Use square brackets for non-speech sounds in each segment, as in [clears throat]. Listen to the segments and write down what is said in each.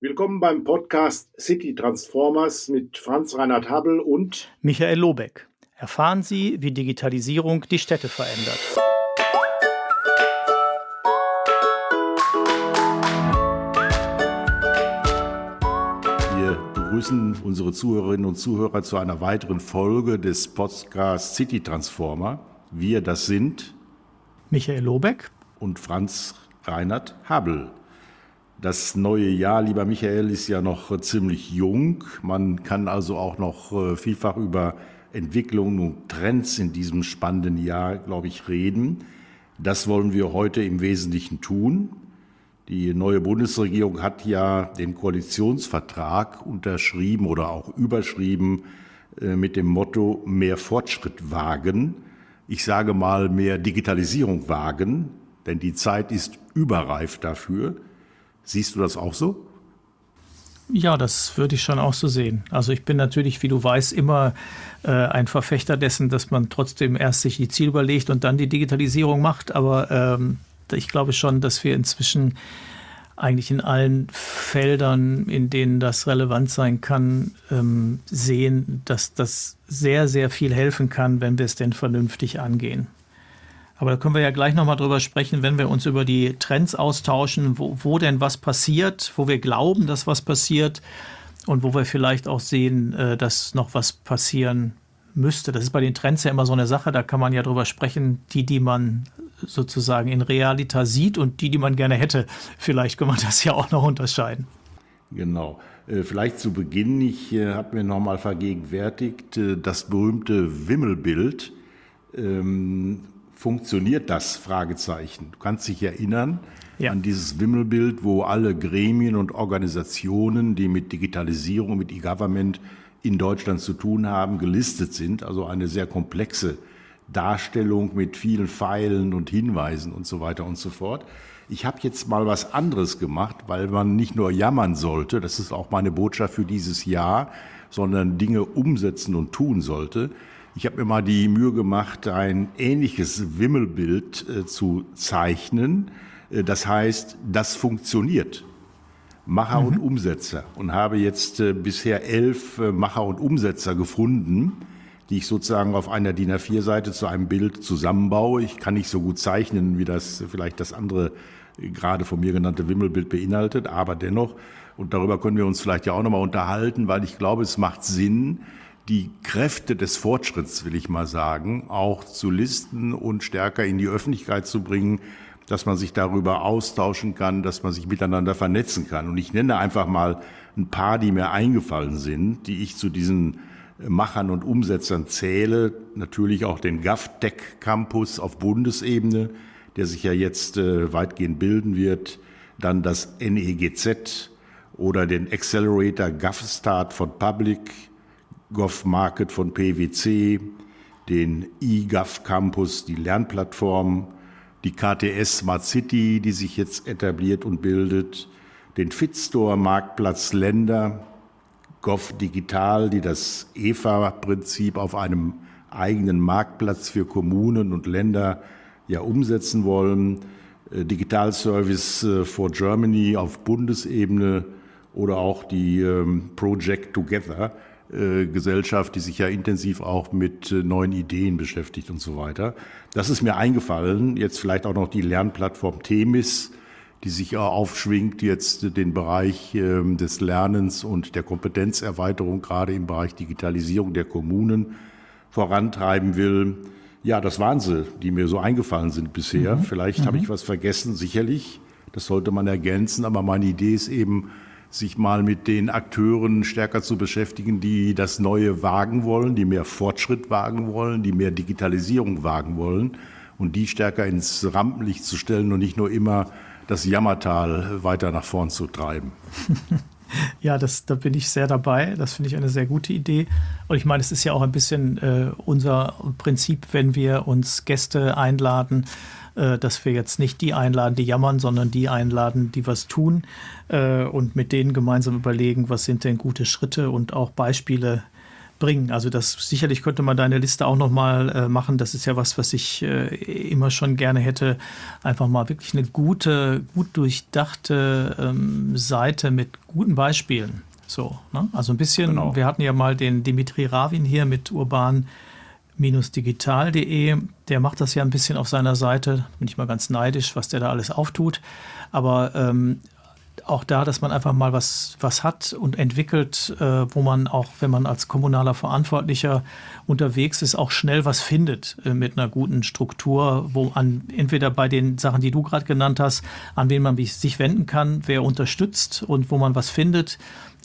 Willkommen beim Podcast City Transformers mit Franz Reinhard Habel und Michael Lobeck. Erfahren Sie, wie Digitalisierung die Städte verändert. Wir begrüßen unsere Zuhörerinnen und Zuhörer zu einer weiteren Folge des Podcasts City Transformer. Wir, das sind Michael Lobeck und Franz Reinhard Habel. Das neue Jahr, lieber Michael, ist ja noch ziemlich jung. Man kann also auch noch äh, vielfach über Entwicklungen und Trends in diesem spannenden Jahr, glaube ich, reden. Das wollen wir heute im Wesentlichen tun. Die neue Bundesregierung hat ja den Koalitionsvertrag unterschrieben oder auch überschrieben äh, mit dem Motto mehr Fortschritt wagen. Ich sage mal mehr Digitalisierung wagen, denn die Zeit ist überreif dafür. Siehst du das auch so? Ja, das würde ich schon auch so sehen. Also ich bin natürlich, wie du weißt, immer äh, ein Verfechter dessen, dass man trotzdem erst sich die Ziele überlegt und dann die Digitalisierung macht. Aber ähm, ich glaube schon, dass wir inzwischen eigentlich in allen Feldern, in denen das relevant sein kann, ähm, sehen, dass das sehr, sehr viel helfen kann, wenn wir es denn vernünftig angehen. Aber da können wir ja gleich nochmal drüber sprechen, wenn wir uns über die Trends austauschen, wo, wo denn was passiert, wo wir glauben, dass was passiert und wo wir vielleicht auch sehen, äh, dass noch was passieren müsste. Das ist bei den Trends ja immer so eine Sache, da kann man ja drüber sprechen, die, die man sozusagen in Realita sieht und die, die man gerne hätte. Vielleicht kann man das ja auch noch unterscheiden. Genau. Äh, vielleicht zu Beginn, ich äh, habe mir nochmal vergegenwärtigt, das berühmte Wimmelbild ähm, funktioniert das? Fragezeichen. Du kannst dich erinnern ja. an dieses Wimmelbild, wo alle Gremien und Organisationen, die mit Digitalisierung, mit E-Government in Deutschland zu tun haben, gelistet sind. Also eine sehr komplexe Darstellung mit vielen Pfeilen und Hinweisen und so weiter und so fort. Ich habe jetzt mal was anderes gemacht, weil man nicht nur jammern sollte, das ist auch meine Botschaft für dieses Jahr, sondern Dinge umsetzen und tun sollte. Ich habe mir mal die Mühe gemacht, ein ähnliches Wimmelbild äh, zu zeichnen. Äh, das heißt, das funktioniert. Macher mhm. und Umsetzer. Und habe jetzt äh, bisher elf äh, Macher und Umsetzer gefunden, die ich sozusagen auf einer DIN A4-Seite zu einem Bild zusammenbaue. Ich kann nicht so gut zeichnen, wie das vielleicht das andere äh, gerade von mir genannte Wimmelbild beinhaltet, aber dennoch, und darüber können wir uns vielleicht ja auch nochmal unterhalten, weil ich glaube, es macht Sinn, die Kräfte des Fortschritts, will ich mal sagen, auch zu listen und stärker in die Öffentlichkeit zu bringen, dass man sich darüber austauschen kann, dass man sich miteinander vernetzen kann. Und ich nenne einfach mal ein paar, die mir eingefallen sind, die ich zu diesen Machern und Umsetzern zähle. Natürlich auch den GovTech Campus auf Bundesebene, der sich ja jetzt äh, weitgehend bilden wird. Dann das NEGZ oder den Accelerator GovStart von Public, GovMarket von PwC, den eGov Campus, die Lernplattform, die KTS Smart City, die sich jetzt etabliert und bildet, den Fitstore Marktplatz Länder, Gov Digital, die das EFA-Prinzip auf einem eigenen Marktplatz für Kommunen und Länder ja umsetzen wollen, äh, Digital Service äh, for Germany auf Bundesebene oder auch die ähm, Project Together, Gesellschaft, die sich ja intensiv auch mit äh, neuen Ideen beschäftigt und so weiter. Das ist mir eingefallen. Jetzt vielleicht auch noch die Lernplattform Themis, die sich aufschwingt, jetzt den Bereich ähm, des Lernens und der Kompetenzerweiterung, gerade im Bereich Digitalisierung der Kommunen, vorantreiben will. Ja, das waren sie, die mir so eingefallen sind bisher. Mhm. Vielleicht mhm. habe ich was vergessen, sicherlich. Das sollte man ergänzen. Aber meine Idee ist eben, sich mal mit den Akteuren stärker zu beschäftigen, die das Neue wagen wollen, die mehr Fortschritt wagen wollen, die mehr Digitalisierung wagen wollen und die stärker ins Rampenlicht zu stellen und nicht nur immer das Jammertal weiter nach vorn zu treiben. [laughs] Ja, das, da bin ich sehr dabei. Das finde ich eine sehr gute Idee. Und ich meine, es ist ja auch ein bisschen äh, unser Prinzip, wenn wir uns Gäste einladen, dass wir jetzt nicht die einladen, die jammern, sondern die einladen, die was tun äh, und mit denen gemeinsam überlegen, was sind denn gute Schritte und auch Beispiele bringen. Also das sicherlich könnte man deine Liste auch noch mal äh, machen. Das ist ja was, was ich äh, immer schon gerne hätte. Einfach mal wirklich eine gute, gut durchdachte ähm, Seite mit guten Beispielen. So, ne? also ein bisschen. Genau. Wir hatten ja mal den Dimitri Ravin hier mit urban-digital.de. Der macht das ja ein bisschen auf seiner Seite. Bin ich mal ganz neidisch, was der da alles auftut. Aber ähm, auch da, dass man einfach mal was, was hat und entwickelt, äh, wo man auch, wenn man als kommunaler Verantwortlicher unterwegs ist, auch schnell was findet äh, mit einer guten Struktur, wo an entweder bei den Sachen, die du gerade genannt hast, an wen man sich wenden kann, wer unterstützt und wo man was findet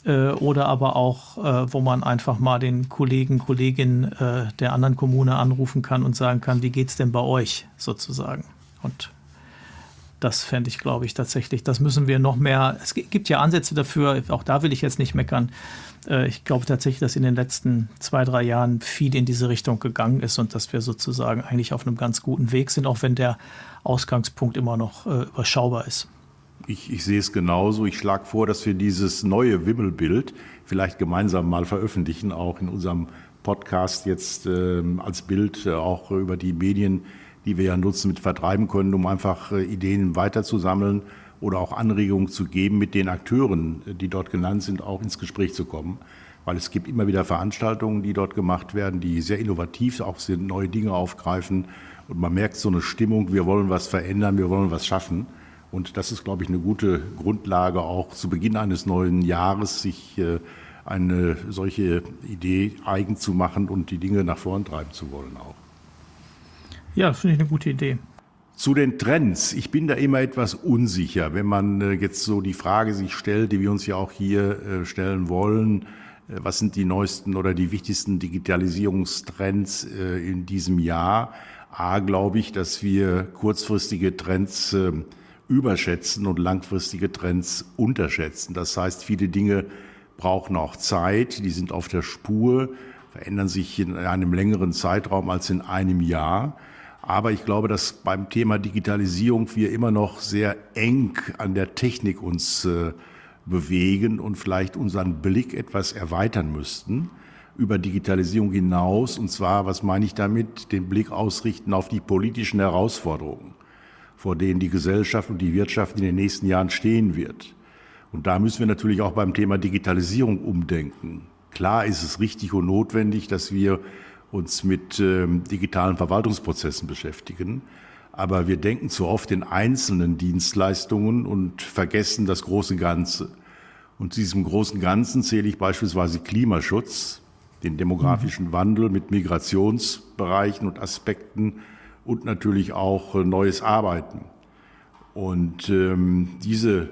äh, oder aber auch, äh, wo man einfach mal den Kollegen, Kolleginnen äh, der anderen Kommune anrufen kann und sagen kann, wie geht's denn bei euch sozusagen? Und das fände ich, glaube ich, tatsächlich. Das müssen wir noch mehr. Es gibt ja Ansätze dafür, auch da will ich jetzt nicht meckern. Äh, ich glaube tatsächlich, dass in den letzten zwei, drei Jahren viel in diese Richtung gegangen ist und dass wir sozusagen eigentlich auf einem ganz guten Weg sind, auch wenn der Ausgangspunkt immer noch äh, überschaubar ist. Ich, ich, sehe es genauso. Ich schlage vor, dass wir dieses neue Wimmelbild vielleicht gemeinsam mal veröffentlichen, auch in unserem Podcast jetzt äh, als Bild äh, auch über die Medien die wir ja nutzen, mit vertreiben können, um einfach äh, Ideen weiterzusammeln oder auch Anregungen zu geben, mit den Akteuren, äh, die dort genannt sind, auch ins Gespräch zu kommen. Weil es gibt immer wieder Veranstaltungen, die dort gemacht werden, die sehr innovativ auch sehr neue Dinge aufgreifen. Und man merkt so eine Stimmung, wir wollen was verändern, wir wollen was schaffen. Und das ist, glaube ich, eine gute Grundlage, auch zu Beginn eines neuen Jahres sich äh, eine solche Idee eigen zu machen und die Dinge nach vorn treiben zu wollen auch. Ja, finde ich eine gute Idee. Zu den Trends. Ich bin da immer etwas unsicher, wenn man äh, jetzt so die Frage sich stellt, die wir uns ja auch hier äh, stellen wollen. Was sind die neuesten oder die wichtigsten Digitalisierungstrends in diesem Jahr? A, glaube ich, dass wir kurzfristige Trends überschätzen und langfristige Trends unterschätzen. Das heißt, viele Dinge brauchen auch Zeit, die sind auf der Spur, verändern sich in einem längeren Zeitraum als in einem Jahr. Aber ich glaube, dass beim Thema Digitalisierung wir immer noch sehr eng an der Technik uns äh, bewegen und vielleicht unseren Blick etwas erweitern müssten über Digitalisierung hinaus. Und zwar, was meine ich damit? Den Blick ausrichten auf die politischen Herausforderungen, vor denen die Gesellschaft und die Wirtschaft in den nächsten Jahren stehen wird. Und da müssen wir natürlich auch beim Thema Digitalisierung umdenken. Klar ist es richtig und notwendig, dass wir uns mit ähm, digitalen Verwaltungsprozessen beschäftigen. Aber wir denken zu oft in einzelnen Dienstleistungen und vergessen das große Ganze. Und zu diesem großen Ganzen zähle ich beispielsweise Klimaschutz, den demografischen mhm. Wandel mit Migrationsbereichen und Aspekten und natürlich auch äh, neues Arbeiten. Und ähm, diese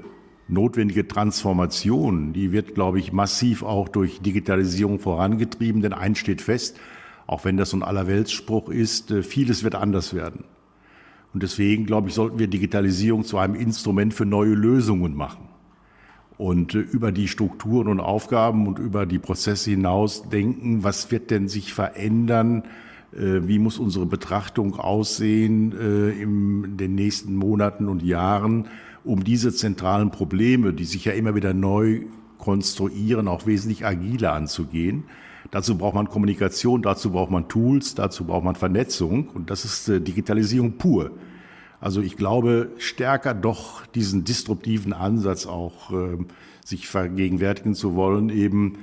notwendige Transformation, die wird, glaube ich, massiv auch durch Digitalisierung vorangetrieben. Denn eins steht fest, auch wenn das so ein Allerweltsspruch ist, äh, vieles wird anders werden. Und deswegen, glaube ich, sollten wir Digitalisierung zu einem Instrument für neue Lösungen machen. Und äh, über die Strukturen und Aufgaben und über die Prozesse hinaus denken, was wird denn sich verändern? Äh, wie muss unsere Betrachtung aussehen in den nächsten Monaten und Jahren, um diese zentralen Probleme, die sich ja immer wieder neu konstruieren, auch wesentlich agiler anzugehen? Dazu braucht man Kommunikation, dazu braucht man Tools, dazu braucht man Vernetzung und das ist äh, Digitalisierung pur. Also ich glaube, stärker doch diesen disruptiven Ansatz auch äh, sich vergegenwärtigen zu wollen, eben äh,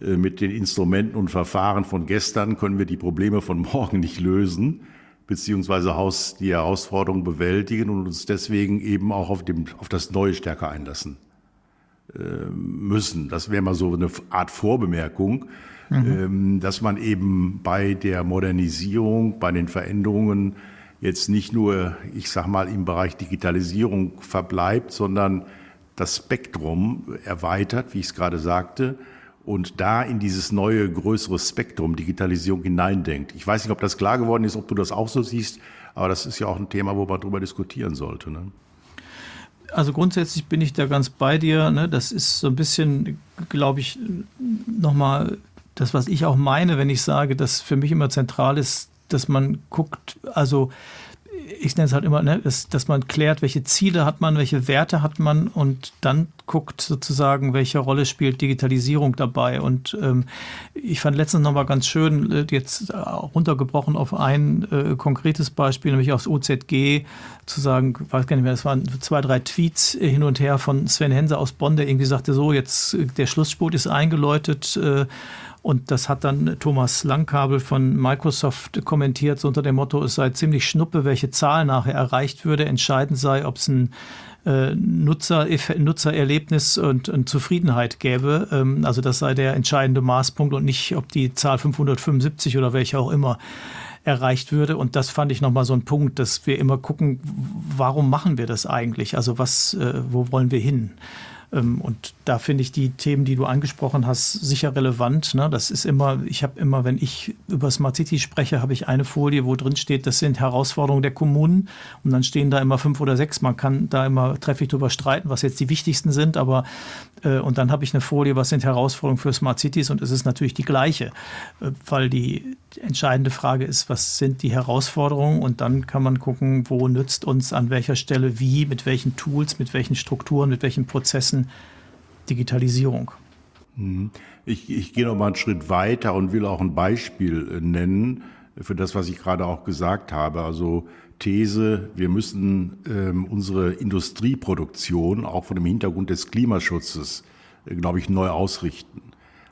mit den Instrumenten und Verfahren von gestern können wir die Probleme von [laughs] morgen nicht lösen, beziehungsweise die Herausforderungen bewältigen und uns deswegen eben auch auf, dem, auf das Neue stärker einlassen äh, müssen. Das wäre mal so eine Art Vorbemerkung mhm. Ähm, dass man eben bei der Modernisierung, bei den Veränderungen jetzt nicht nur, ich sag mal, im Bereich Digitalisierung verbleibt, sondern das Spektrum erweitert, wie ich es gerade sagte, und da in dieses neue, größere Spektrum Digitalisierung hineindenkt. Ich weiß nicht, ob das klar geworden ist, ob du das auch so siehst, aber das ist ja auch ein Thema, wo man darüber diskutieren sollte. Ne? Also grundsätzlich bin ich da ganz bei dir. Ne? Das ist so ein bisschen, glaube ich, nochmal das, was ich auch meine, wenn ich sage, dass für mich immer zentral ist, dass man guckt, also ich nenne es halt immer, ne, dass, dass man klärt, welche Ziele hat man, welche Werte hat man und dann guckt, sozusagen, welche Rolle spielt Digitalisierung dabei. Und ähm, ich fand letztens nochmal ganz schön, äh, jetzt runtergebrochen auf ein äh, konkretes Beispiel, nämlich aufs OZG, zu sagen, weiß gar nicht mehr, es waren zwei, drei Tweets hin und her von Sven Hense aus Bonn, der irgendwie sagte, so, jetzt der Schlussspurt ist eingeläutet. Äh, und das hat dann Thomas Langkabel von Microsoft kommentiert, so unter dem Motto, es sei ziemlich schnuppe, welche Zahl nachher erreicht würde. Entscheidend sei, ob es ein äh, Nutzer, Nutzererlebnis und, und, Zufriedenheit gäbe. Ähm, also das sei der entscheidende Maßpunkt und nicht, ob die Zahl 575 oder welche auch immer erreicht würde. Und das fand ich nochmal so ein Punkt, dass wir immer gucken, warum machen wir das eigentlich? Also was, äh, wo wollen wir hin? Ähm, und da finde ich die Themen, die du angesprochen hast, sicher relevant. Ne? Das ist immer, ich habe immer, wenn ich über Smart City spreche, habe ich eine Folie, wo drin steht, das sind Herausforderungen der Kommunen. Und dann stehen da immer fünf oder sechs. Man kann da immer trefflich drüber streiten, was jetzt die wichtigsten sind. Aber äh, und dann habe ich eine Folie, was sind Herausforderungen für Smart Cities? Und es ist natürlich die gleiche, äh, weil die entscheidende Frage ist, was sind die Herausforderungen? Und dann kann man gucken, wo nützt uns an welcher Stelle wie, mit welchen Tools, mit welchen Strukturen, mit welchen Prozessen Digitalisierung. Mhm. Ich, ich gehe noch mal einen Schritt weiter und will auch ein Beispiel äh, nennen für das, was ich gerade auch gesagt habe. Also These, wir müssen ähm, unsere Industrieproduktion auch vor dem Hintergrund des Klimaschutzes, äh, glaube ich, neu ausrichten.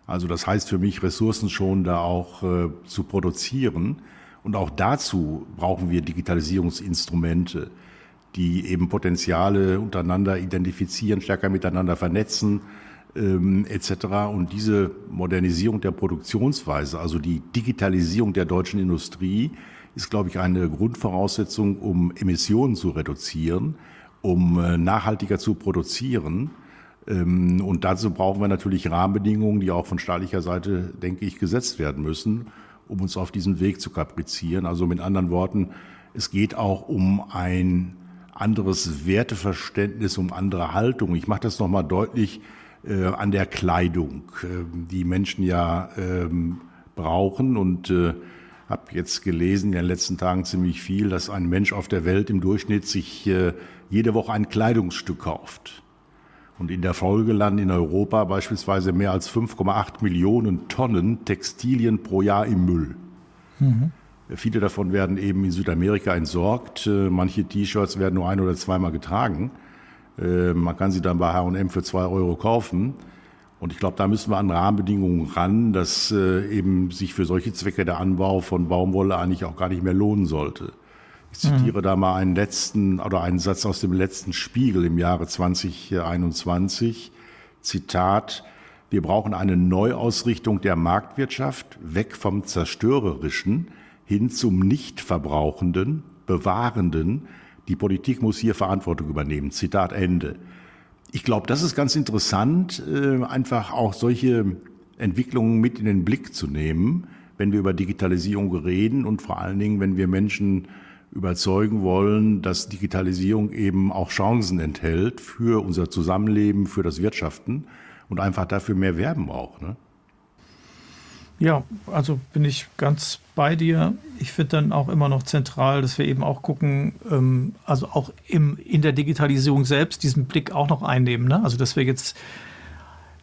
Also das heißt für mich, Ressourcen schon da auch äh, zu produzieren. Und auch dazu brauchen wir Digitalisierungsinstrumente, die eben Potenziale untereinander identifizieren, stärker miteinander vernetzen ähm, etc. Und diese Modernisierung der Produktionsweise, also die Digitalisierung der deutschen Industrie, ist, glaube ich, eine Grundvoraussetzung, um Emissionen zu reduzieren, um äh, nachhaltiger zu produzieren. Ähm, und dazu brauchen wir natürlich Rahmenbedingungen, die auch von staatlicher Seite, denke ich, gesetzt werden müssen, um uns auf diesen Weg zu kaprizieren. Also mit anderen Worten, es geht auch um ein anderes Werteverständnis, um andere Haltung. Ich mache das nochmal deutlich äh, an der Kleidung, äh, die Menschen ja ähm, brauchen und äh, habe jetzt gelesen in den letzten Tagen ziemlich viel, dass ein Mensch auf der Welt im Durchschnitt sich äh, jede Woche ein Kleidungsstück kauft. Und in der Folge landen in Europa beispielsweise mehr als 5,8 Millionen Tonnen Textilien pro Jahr im Müll. Mhm. Viele davon werden eben in Südamerika entsorgt. Äh, manche T-Shirts werden nur ein oder zweimal getragen. Äh, man kann sie dann bei H&M für zwei Euro kaufen. Und ich glaube, da müssen wir an Rahmenbedingungen ran, dass äh, eben sich für solche Zwecke der Anbau von Baumwolle eigentlich auch gar nicht mehr lohnen sollte. Ich zitiere mhm. da mal einen letzten oder einen Satz aus dem letzten Spiegel im Jahre 2021. Zitat, wir brauchen eine Neuausrichtung der Marktwirtschaft, weg vom Zerstörerischen hin zum Nichtverbrauchenden, Bewahrenden. Die Politik muss hier Verantwortung übernehmen. Zitat Ende. Ich glaube, das ist ganz interessant, äh, einfach auch solche Entwicklungen mit in den Blick zu nehmen, wenn wir über Digitalisierung reden und vor allen Dingen, wenn wir Menschen überzeugen wollen, dass Digitalisierung eben auch Chancen enthält für unser Zusammenleben, für das Wirtschaften und einfach dafür mehr werben auch. Ne? Ja, also bin ich ganz bei dir. Ich finde dann auch immer noch zentral, dass wir eben auch gucken, ähm, also auch im, in der Digitalisierung selbst diesen Blick auch noch einnehmen. Ne? Also dass wir jetzt,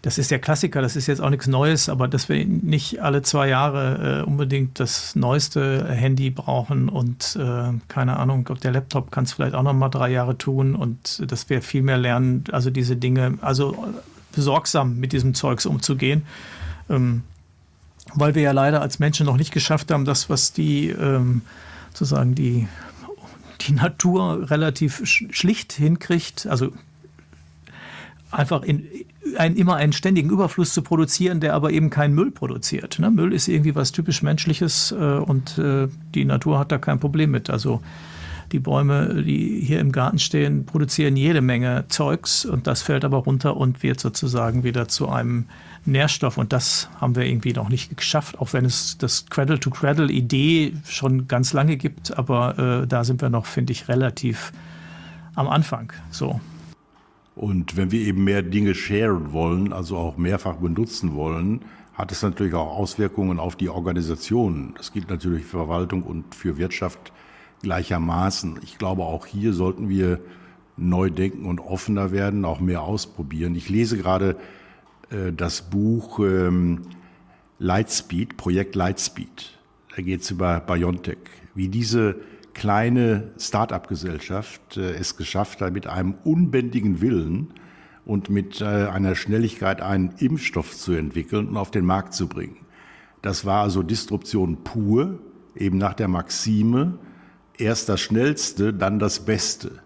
das ist der Klassiker, das ist jetzt auch nichts Neues, aber dass wir nicht alle zwei Jahre äh, unbedingt das neueste Handy brauchen und äh, keine Ahnung, ob der Laptop kann es vielleicht auch noch mal drei Jahre tun und dass wir viel mehr lernen, also diese Dinge, also besorgsam mit diesem Zeugs umzugehen. Ähm, weil wir ja leider als Menschen noch nicht geschafft haben, das, was die ähm, sozusagen die, die Natur relativ schlicht hinkriegt, also einfach in, ein, immer einen ständigen Überfluss zu produzieren, der aber eben keinen Müll produziert. Ne? Müll ist irgendwie was typisch Menschliches äh, und äh, die Natur hat da kein Problem mit. Also die Bäume, die hier im Garten stehen, produzieren jede Menge Zeugs und das fällt aber runter und wird sozusagen wieder zu einem Nährstoff. Und das haben wir irgendwie noch nicht geschafft, auch wenn es das Cradle-to-Cradle-Idee schon ganz lange gibt. Aber äh, da sind wir noch, finde ich, relativ am Anfang. So. Und wenn wir eben mehr Dinge sharen wollen, also auch mehrfach benutzen wollen, hat es natürlich auch Auswirkungen auf die Organisation. Das gilt natürlich für Verwaltung und für Wirtschaft gleichermaßen. Ich glaube, auch hier sollten wir neu denken und offener werden, auch mehr ausprobieren. Ich lese gerade äh, das Buch ähm, Lightspeed, Projekt Lightspeed. Da geht es über Biontech, wie diese kleine Start-up-Gesellschaft äh, es geschafft hat, mit einem unbändigen Willen und mit äh, einer Schnelligkeit einen Impfstoff zu entwickeln und auf den Markt zu bringen. Das war also Disruption pur, eben nach der Maxime, erst das Schnellste, dann das Beste.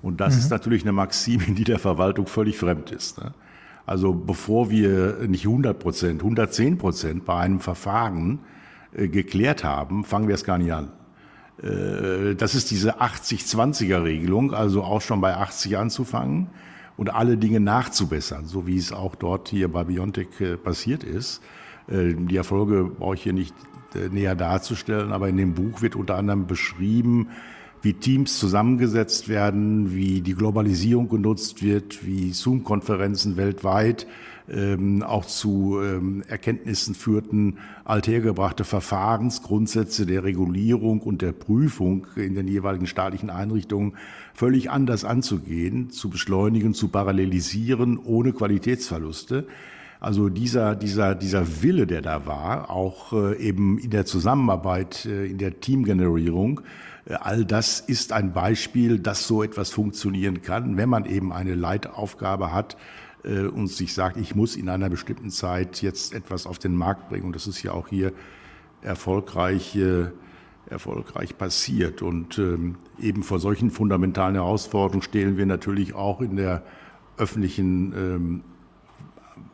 Und das mhm. ist natürlich eine Maxime, die der Verwaltung völlig fremd ist. Ne? Also bevor wir nicht 100 Prozent, 110 Prozent bei einem Verfahren äh, geklärt haben, fangen wir es gar nicht an. Äh, das ist diese 80-20er-Regelung, also auch schon bei 80 anzufangen und alle Dinge nachzubessern, so wie es auch dort hier bei Biontech äh, passiert ist. Äh, die Erfolge brauche ich hier nicht äh, näher darzustellen, aber in dem Buch wird unter anderem beschrieben, wie Teams zusammengesetzt werden, wie die Globalisierung genutzt wird, wie Zoom-Konferenzen weltweit ähm, auch zu ähm, Erkenntnissen führten, althergebrachte Verfahrensgrundsätze der Regulierung und der Prüfung in den jeweiligen staatlichen Einrichtungen völlig anders anzugehen, zu beschleunigen, zu parallelisieren, ohne Qualitätsverluste. Also dieser, dieser, dieser Wille, der da war, auch äh, eben in der Zusammenarbeit, äh, in der Teamgenerierung, äh, all das ist ein Beispiel, dass so etwas funktionieren kann, wenn man eben eine Leitaufgabe hat äh, und sich sagt, ich muss in einer bestimmten Zeit jetzt etwas auf den Markt bringen. Und das ist ja auch hier erfolgreich, äh, erfolgreich passiert. Und ähm, eben vor solchen fundamentalen Herausforderungen stehen wir natürlich auch in der öffentlichen ähm,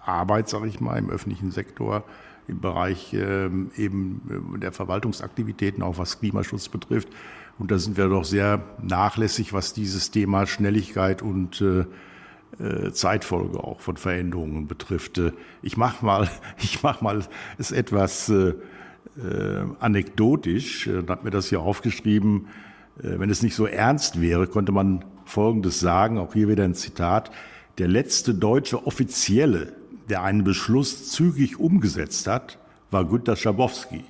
Arbeit, sage ich mal, im öffentlichen Sektor, im Bereich ähm, eben äh, der Verwaltungsaktivitäten, auch was Klimaschutz betrifft. Und da sind wir doch sehr nachlässig, was dieses Thema Schnelligkeit und äh, Zeitfolge auch von Veränderungen betrifft. Äh, ich mache mal, [laughs] ich mach mal es etwas äh, äh, anekdotisch und habe mir das hier aufgeschrieben. wenn es nicht so ernst wäre, könnte man Folgendes sagen, auch hier wieder ein Zitat. Der letzte deutsche Offizielle, der einen Beschluss zügig umgesetzt hat, war Günter Schabowski.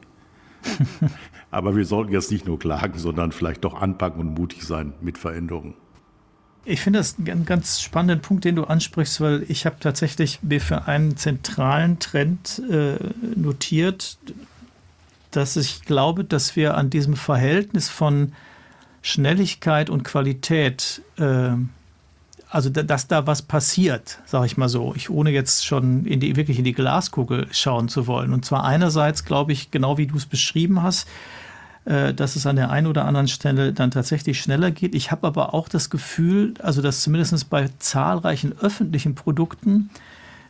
[laughs] Aber wir sollten jetzt nicht nur klagen, sondern vielleicht doch anpacken und mutig sein mit Veränderungen. Ich finde das einen ganz spannenden Punkt, den du ansprichst, weil ich habe tatsächlich mir für einen zentralen Trend äh, notiert, dass ich glaube, dass wir an diesem Verhältnis von Schnelligkeit und Qualität äh, also dass da was passiert, sage ich mal so, ich ohne jetzt schon in die, wirklich in die Glaskugel schauen zu wollen. Und zwar einerseits glaube ich, genau wie du es beschrieben hast, äh, dass es an der einen oder anderen Stelle dann tatsächlich schneller geht. Ich habe aber auch das Gefühl, also dass zumindest bei zahlreichen öffentlichen Produkten,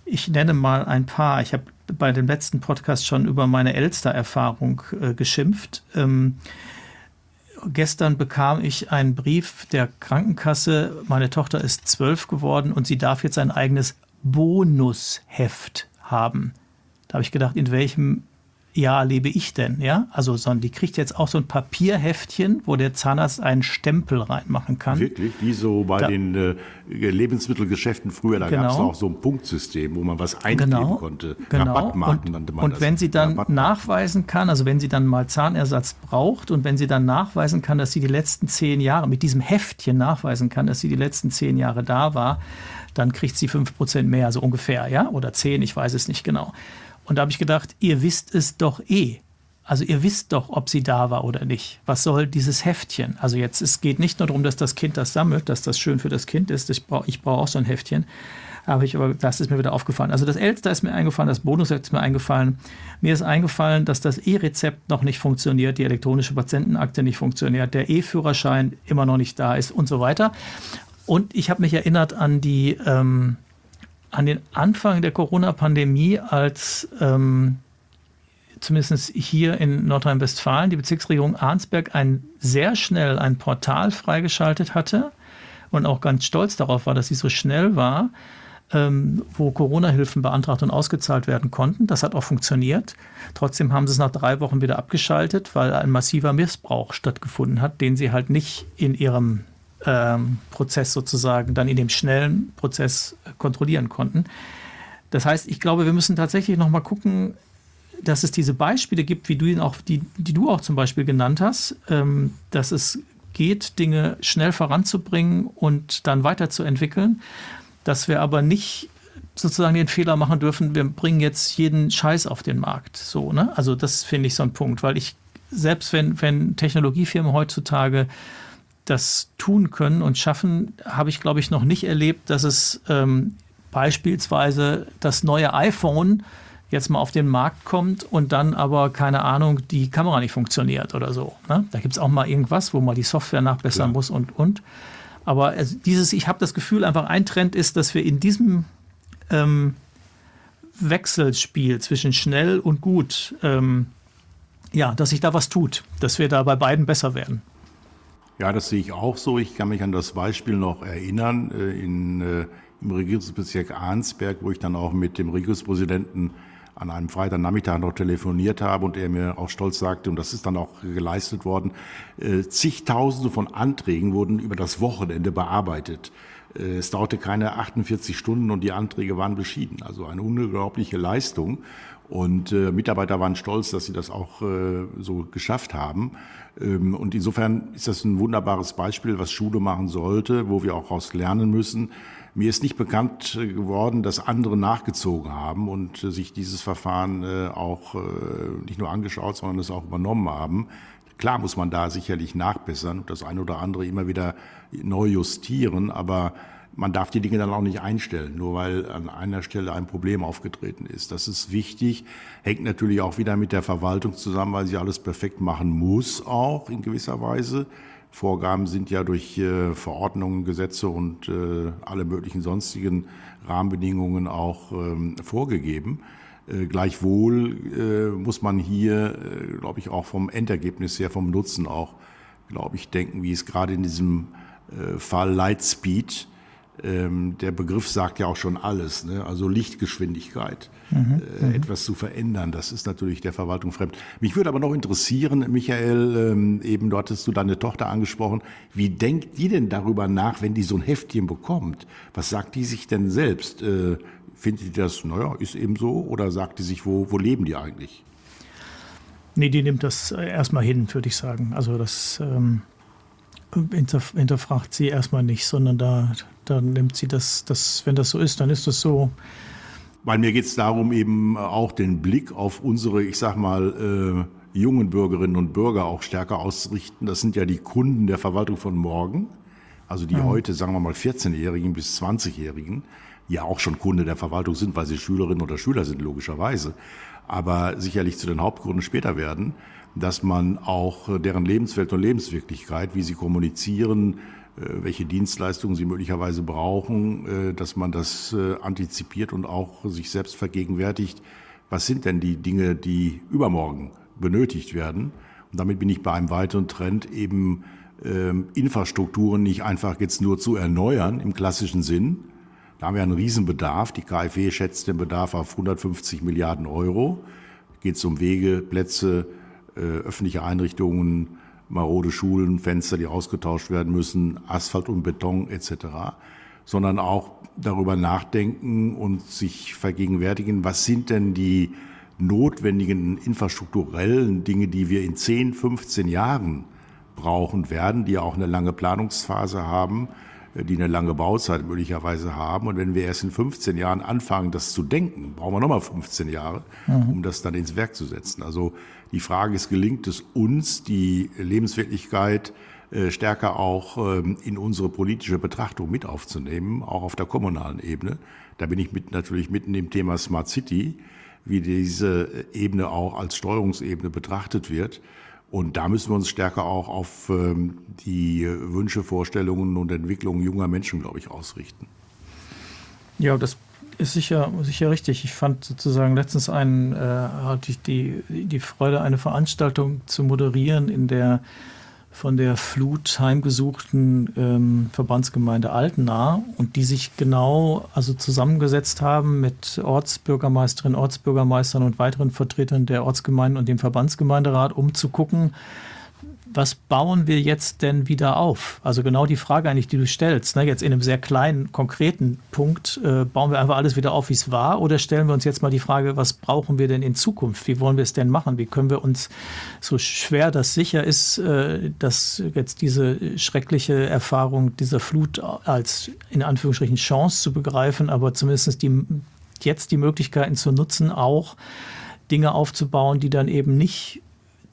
ich nenne mal ein paar, ich habe bei dem letzten Podcast schon über meine Elster-Erfahrung äh, geschimpft. Ähm, gestern bekam ich einen Brief der Krankenkasse. Meine Tochter ist zwölf geworden und sie darf jetzt ein eigenes Bonusheft haben. Da habe ich gedacht, in welchem Jahr lebe ich denn? Ja, also sondern die kriegt jetzt auch so ein Papierheftchen, wo der Zahnarzt einen Stempel reinmachen kann. Wirklich? Wie so bei da, den äh, Lebensmittelgeschäften früher, da genau. gab es auch so ein Punktsystem, wo man was eingeben genau, konnte. Genau. Rabattmarken und, man und das. Und wenn sie dann nachweisen kann, also wenn sie dann mal Zahnersatz braucht und wenn sie dann nachweisen kann, dass sie die letzten zehn Jahre mit diesem Heftchen nachweisen kann, dass sie die letzten zehn Jahre da war, dann kriegt sie fünf Prozent mehr, so ungefähr, ja, oder zehn, ich weiß es nicht genau. Und da habe ich gedacht, ihr wisst es doch eh. Also ihr wisst doch, ob sie da war oder nicht. Was soll dieses Heftchen? Also jetzt, es geht nicht nur darum, dass das Kind das sammelt, dass das schön für das Kind ist. Ich brauche ich brauch auch so ein Heftchen. Aber ich, aber das ist mir wieder aufgefallen. Also das Elster ist mir eingefallen, das Bonus ist mir eingefallen. Mir ist eingefallen, dass das E-Rezept noch nicht funktioniert, die elektronische Patientenakte nicht funktioniert, der E-Führerschein immer noch nicht da ist und so weiter. Und ich habe mich erinnert an die ähm, an den Anfang der Corona-Pandemie, als ähm, zumindest hier in Nordrhein-Westfalen die Bezirksregierung Arnsberg ein, sehr schnell ein Portal freigeschaltet hatte und auch ganz stolz darauf war, dass sie so schnell war, ähm, wo Corona-Hilfen beantragt und ausgezahlt werden konnten. Das hat auch funktioniert. Trotzdem haben sie es nach drei Wochen wieder abgeschaltet, weil ein massiver Missbrauch stattgefunden hat, den sie halt nicht in ihrem ähm, Prozess sozusagen dann in dem schnellen Prozess kontrollieren konnten. Das heißt, ich glaube, wir müssen tatsächlich noch mal gucken, dass es diese Beispiele gibt, wie du ihn auch, die, die du auch zum Beispiel genannt hast, ähm, dass es geht, Dinge schnell voranzubringen und dann weiterzuentwickeln, dass wir aber nicht sozusagen den Fehler machen dürfen, wir bringen jetzt jeden Scheiß auf den Markt. So, ne? Also das finde ich so ein Punkt, weil ich, selbst wenn, wenn Technologiefirmen heutzutage das tun können und schaffen, habe ich, glaube ich, noch nicht erlebt, dass es ähm, beispielsweise das neue iPhone jetzt mal auf den Markt kommt und dann aber, keine Ahnung, die Kamera nicht funktioniert oder so. Ne? Da gibt es auch mal irgendwas, wo man die Software nachbessern Klar. muss und, und. Aber also dieses, ich habe das Gefühl, einfach ein Trend ist, dass wir in diesem ähm, Wechselspiel zwischen schnell und gut, ähm, ja, dass sich da was tut, dass wir da bei beiden besser werden. Ja, das sehe ich auch so. Ich kann mich an das Beispiel noch erinnern äh, in, äh, im Regierungsbezirk Arnsberg, wo ich dann auch mit dem Regierungspräsidenten an einem Freitagnachmittag noch telefoniert habe und er mir auch stolz sagte, und das ist dann auch geleistet worden, äh, zigtausende von Anträgen wurden über das Wochenende bearbeitet. Äh, es dauerte keine 48 Stunden und die Anträge waren beschieden. Also eine unglaubliche Leistung. Und äh, Mitarbeiter waren stolz, dass sie das auch äh, so geschafft haben. Ähm, und insofern ist das ein wunderbares Beispiel, was Schule machen sollte, wo wir auch daraus lernen müssen. Mir ist nicht bekannt geworden, dass andere nachgezogen haben und äh, sich dieses Verfahren äh, auch äh, nicht nur angeschaut, sondern es auch übernommen haben. Klar muss man da sicherlich nachbessern, das eine oder andere immer wieder neu justieren, aber man darf die Dinge dann auch nicht einstellen, nur weil an einer Stelle ein Problem aufgetreten ist. Das ist wichtig, hängt natürlich auch wieder mit der Verwaltung zusammen, weil sie alles perfekt machen muss, auch in gewisser Weise. Vorgaben sind ja durch äh, Verordnungen, Gesetze und äh, alle möglichen sonstigen Rahmenbedingungen auch ähm, vorgegeben. Äh, gleichwohl muss man hier, glaube ich, auch vom Endergebnis her, vom Nutzen auch, glaube ich, denken, wie es gerade in diesem Fall Lightspeed der Begriff sagt ja auch schon alles, ne? also Lichtgeschwindigkeit, mhm, äh, mhm. etwas zu verändern, das ist natürlich der Verwaltung fremd. Mich würde aber noch interessieren, Michael, ähm, eben dort hattest du deine Tochter angesprochen, wie denkt die denn darüber nach, wenn die so ein Heftchen bekommt? Was sagt die sich denn selbst? Äh, findet die das, naja, ist eben so, oder sagt die sich, wo, wo leben die eigentlich? Nee, die nimmt das äh, erstmal hin, würde ich sagen. Also das ähm, hinterfragt sie erstmal nicht, sondern da, da nimmt sie das, das, wenn das so ist, dann ist das so. Weil mir geht es darum, eben auch den Blick auf unsere, ich sag mal, äh, jungen Bürgerinnen und Bürger auch stärker auszurichten. Das sind ja die Kunden der Verwaltung von morgen. Also die ja. heute, sagen wir mal, 14-Jährigen bis 20-Jährigen, ja auch schon Kunde der Verwaltung sind, weil sie Schülerinnen oder Schüler sind, logischerweise. Aber sicherlich zu den Hauptgründen später werden dass man auch deren Lebenswelt und Lebenswirklichkeit, wie sie kommunizieren, äh, welche Dienstleistungen sie möglicherweise brauchen, äh, dass man das äh, antizipiert und auch sich selbst vergegenwärtigt, was sind denn die Dinge, die übermorgen benötigt werden. Und damit bin ich bei einem weiteren Trend eben ähm, Infrastrukturen nicht einfach jetzt nur zu erneuern im klassischen Sinn. Da haben wir einen Riesenbedarf. Die KfW schätzt den Bedarf auf 150 Milliarden Euro. Geht es um Wege, Plätze, äh, öffentliche Einrichtungen, marode Schulen, Fenster, die ausgetauscht werden müssen, Asphalt und Beton etc., sondern auch darüber nachdenken und sich vergegenwärtigen, was sind denn die notwendigen infrastrukturellen Dinge, die wir in 10, 15 Jahren brauchen werden, die auch eine lange Planungsphase haben, äh, die eine lange Bauzeit möglicherweise haben. Und wenn wir erst in 15 Jahren anfangen, das zu denken, brauchen wir nochmal 15 Jahre, mhm. um das dann ins Werk zu setzen. Also die Frage ist, gelingt es uns, die Lebenswirklichkeit äh, stärker auch ähm, in unsere politische Betrachtung mit aufzunehmen, auch auf der kommunalen Ebene. Da bin ich mit, natürlich mitten im Thema Smart City, wie diese Ebene auch als Steuerungsebene betrachtet wird. Und da müssen wir uns stärker auch auf ähm, die Wünsche, Vorstellungen und Entwicklungen junger Menschen, glaube ich, ausrichten. Ja, das ist sicher, sicher richtig. Ich fand sozusagen letztens einen, äh, hatte ich die, die Freude, eine Veranstaltung zu moderieren, in der von der Flut heimgesuchten ähm, Verbandsgemeinde Altena und die sich genau also zusammengesetzt haben mit Ortsbürgermeisterinnen, Ortsbürgermeistern und weiteren Vertretern der Ortsgemeinden und dem Verbandsgemeinderat, um zu gucken, was bauen wir jetzt denn wieder auf? Also genau die Frage eigentlich, die du stellst. Ne? Jetzt in einem sehr kleinen, konkreten Punkt, äh, bauen wir einfach alles wieder auf, wie es war? Oder stellen wir uns jetzt mal die Frage, was brauchen wir denn in Zukunft? Wie wollen wir es denn machen? Wie können wir uns, so schwer das sicher ist, äh, dass jetzt diese schreckliche Erfahrung dieser Flut als in Anführungsstrichen Chance zu begreifen, aber zumindest die, jetzt die Möglichkeiten zu nutzen, auch Dinge aufzubauen, die dann eben nicht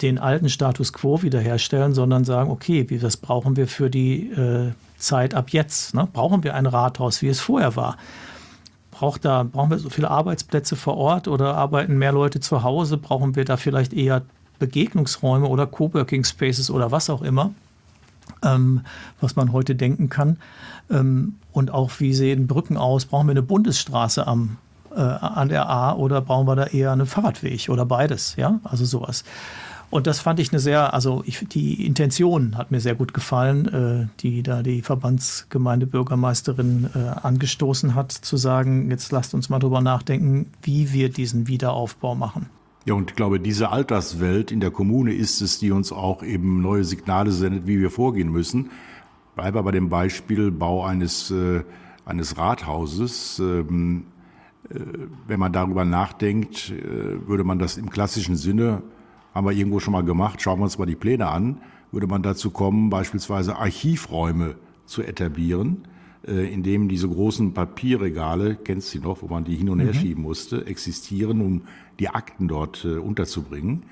den alten Status quo wiederherstellen, sondern sagen, okay, wie, was brauchen wir für die äh, Zeit ab jetzt? Ne? Brauchen wir ein Rathaus, wie es vorher war? Braucht da, brauchen wir so viele Arbeitsplätze vor Ort oder arbeiten mehr Leute zu Hause? Brauchen wir da vielleicht eher Begegnungsräume oder Coworking Spaces oder was auch immer, ähm, was man heute denken kann? Ähm, und auch, wie sehen Brücken aus? Brauchen wir eine Bundesstraße am, äh, an der A oder brauchen wir da eher einen Fahrradweg oder beides? Ja, also sowas. Und das fand ich eine sehr, also ich, die Intention hat mir sehr gut gefallen, äh, die da die Verbandsgemeindebürgermeisterin äh, angestoßen hat, zu sagen, jetzt lasst uns mal drüber nachdenken, wie wir diesen Wiederaufbau machen. Ja, und ich glaube, diese Alterswelt in der Kommune ist es, die uns auch eben neue Signale sendet, wie wir vorgehen müssen. Bleibe bei dem Beispiel Bau eines, äh, eines Rathauses. Ähm, äh, wenn man darüber nachdenkt, äh, würde man das im klassischen Sinne haben wir irgendwo schon mal gemacht, schauen wir uns mal die Pläne an, würde man dazu kommen, beispielsweise Archivräume zu etablieren, äh, in dem diese großen Papierregale, kennst du noch, wo man die hin und her mhm. schieben musste, existieren, um die Akten dort äh, unterzubringen.